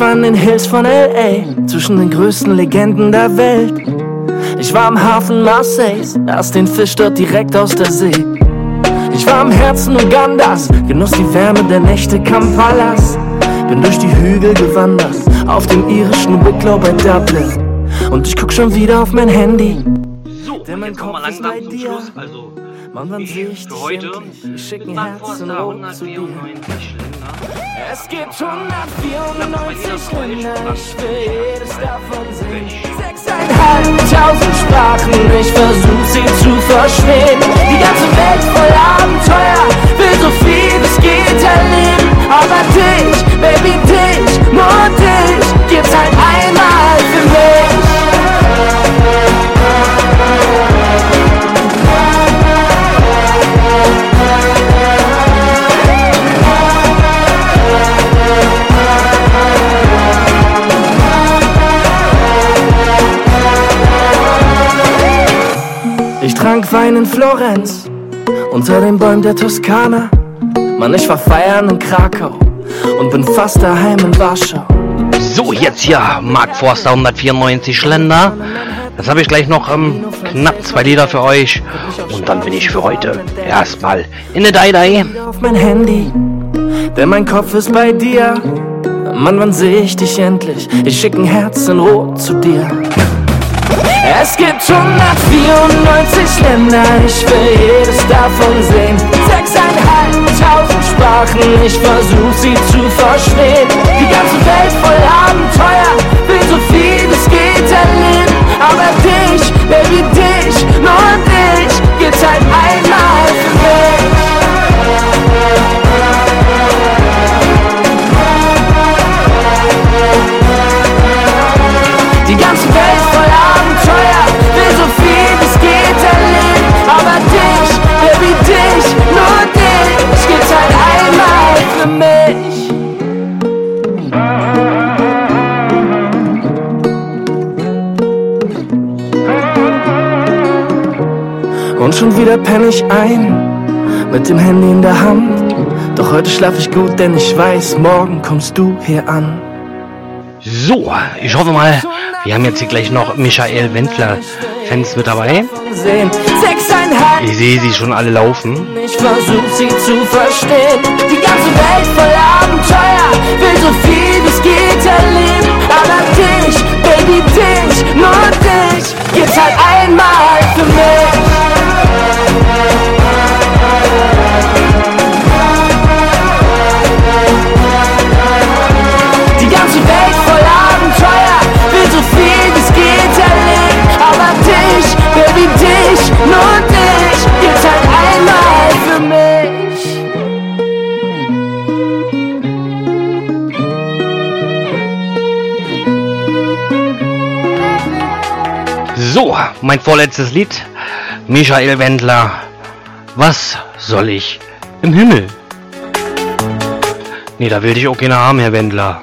War in den Hills von LA, zwischen den größten Legenden der Welt. Ich war am Hafen Marseilles, aß den Fisch dort direkt aus der See. Ich war am Herzen Ugandas, genoss die Wärme der Nächte Kampalas. Bin durch die Hügel gewandert, auf dem irischen Wicklow bei Dublin. Und ich guck schon wieder auf mein Handy. So, und jetzt kommen wir langsam zum Schluss. Also, Mann, wann ich für heute. endlich? Ich schick ein Mark Herz in Forster, Rot zu dir. 194 Länder. Es gibt 194 Länder, ich will jedes davon sehen. Sechseinhalbtausend Sprachen, ich versuch sie zu verstehen. Die ganze Welt voll Abenteuer, will so viel es geht erleben. Aber dich, Baby, dich, nur dich, gibt's halt einmal für mich. Wein in Florenz, unter den Bäumen der Toskana. Mann, ich war feiern in Krakau und bin fast daheim in Warschau. So, jetzt hier Mark Forster 194 Länder. Jetzt habe ich gleich noch ähm, knapp zwei Lieder für euch. Und dann bin ich für heute erstmal in der Dai auf mein Handy, denn mein Kopf ist bei dir. Mann, wann seh ich dich endlich? Ich schick ein Herz in Rot zu dir. Es gibt 194 Länder, ich will jedes davon sehen. Sechseinhalbtausend Sprachen, ich versuch sie zu verstehen. Die ganze Welt voll Abenteuer, will so viel es geht erleben. Aber dich, Baby, dich, nur dich, gibt's halt einmal schon wieder penn ich ein, mit dem Handy in der Hand. Doch heute schlaf ich gut, denn ich weiß, morgen kommst du hier an. So, ich hoffe mal, wir haben jetzt hier gleich noch Michael Wendler Fans mit dabei. Ich sehe sie schon alle laufen. Ich versuch sie zu verstehen. Die ganze Welt voll Abenteuer, will so viel es geht erleben. Aber dich, Baby, dich, nur dich, gibt's halt einmal für mich. So, mein vorletztes Lied. Michael Wendler. Was soll ich im Himmel? Nee, da will ich auch keine haben, Herr Wendler.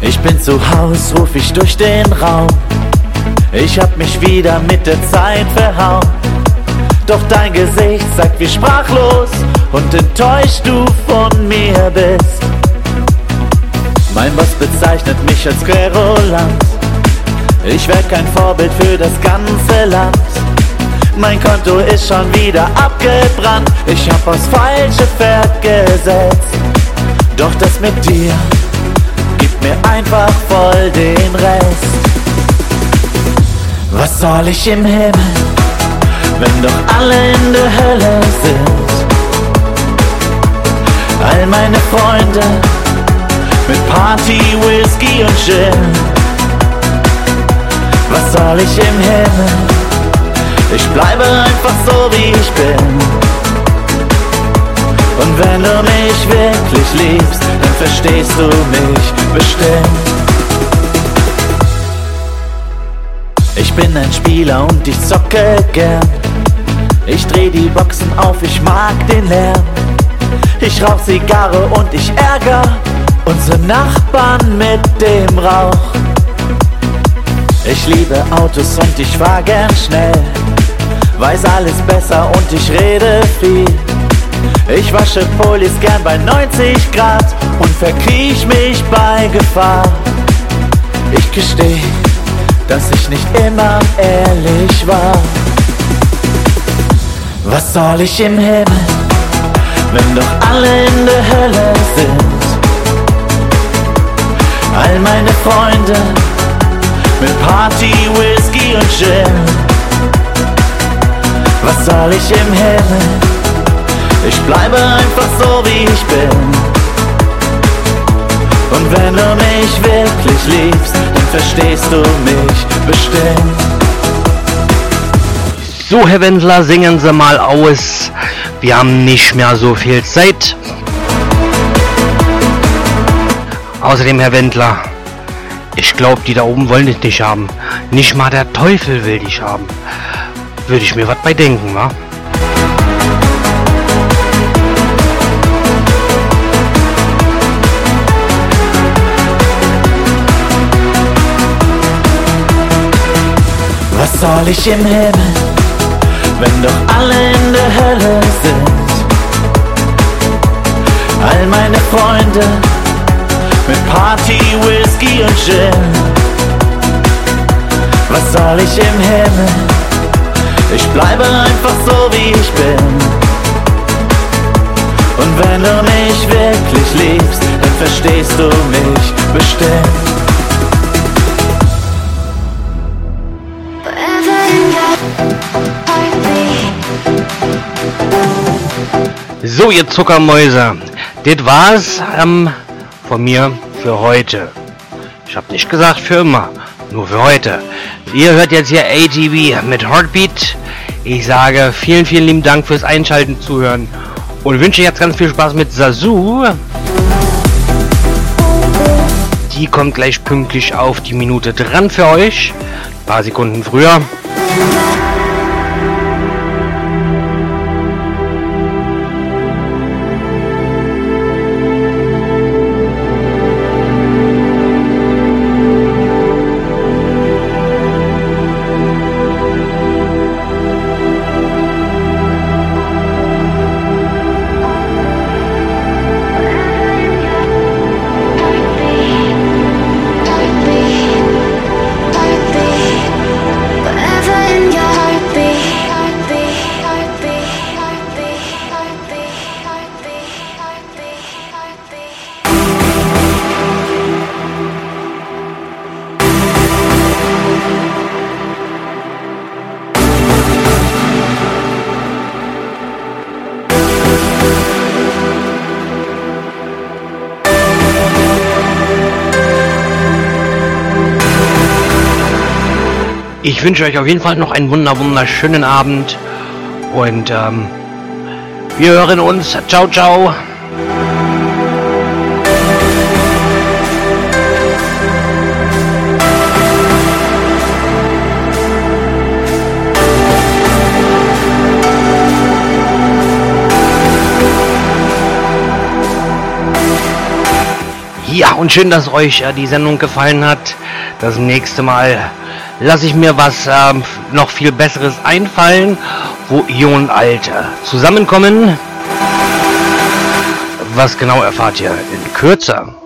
Ich bin zu Haus, ruf ich durch den Raum. Ich hab mich wieder mit der Zeit verhauen. Doch dein Gesicht sagt, wie sprachlos und enttäuscht du von mir bist. Mein Boss bezeichnet mich als Querulant. Ich wär kein Vorbild für das ganze Land. Mein Konto ist schon wieder abgebrannt. Ich hab aufs falsche Pferd gesetzt. Doch das mit dir gibt mir einfach voll den Rest. Was soll ich im Himmel, wenn doch alle in der Hölle sind? All meine Freunde mit Party, Whisky und Gin. Was soll ich im Himmel? Ich bleibe einfach so wie ich bin. Und wenn du mich wirklich liebst, dann verstehst du mich bestimmt. Ich bin ein Spieler und ich zocke gern. Ich dreh die Boxen auf, ich mag den Lärm. Ich rauch Zigarre und ich ärger unsere Nachbarn mit dem Rauch. Ich liebe Autos und ich fahr gern schnell. Weiß alles besser und ich rede viel. Ich wasche Polis gern bei 90 Grad und verkriech mich bei Gefahr. Ich gesteh, dass ich nicht immer ehrlich war. Was soll ich im Himmel, wenn doch alle in der Hölle sind? All meine Freunde mit Party, Whisky und Gin. Was soll ich im Himmel? Ich bleibe einfach so wie ich bin. Und wenn du mich wirklich liebst, verstehst du mich bestimmt. So, Herr Wendler, singen Sie mal aus. Wir haben nicht mehr so viel Zeit. Außerdem, Herr Wendler, ich glaube, die da oben wollen dich nicht haben. Nicht mal der Teufel will dich haben. Würde ich mir was bei denken, wa? Soll ich im Himmel, wenn doch alle in der Hölle sind? All meine Freunde mit Party, Whisky und Gin. Was soll ich im Himmel? Ich bleibe einfach so wie ich bin. Und wenn du mich wirklich liebst, dann verstehst du mich bestimmt. So, ihr Zuckermäuse, das war's ähm, von mir für heute. Ich habe nicht gesagt für immer, nur für heute. Ihr hört jetzt hier ATV mit Heartbeat. Ich sage vielen, vielen lieben Dank fürs Einschalten, Zuhören und wünsche jetzt ganz viel Spaß mit Sasu. Die kommt gleich pünktlich auf die Minute dran für euch. Ein paar Sekunden früher. Ich wünsche euch auf jeden Fall noch einen wunder wunderschönen Abend und ähm, wir hören uns. Ciao, ciao. Ja, und schön, dass euch äh, die Sendung gefallen hat. Das nächste Mal lasse ich mir was äh, noch viel Besseres einfallen, wo und Alt zusammenkommen. Was genau erfahrt ihr in. Heartbeat.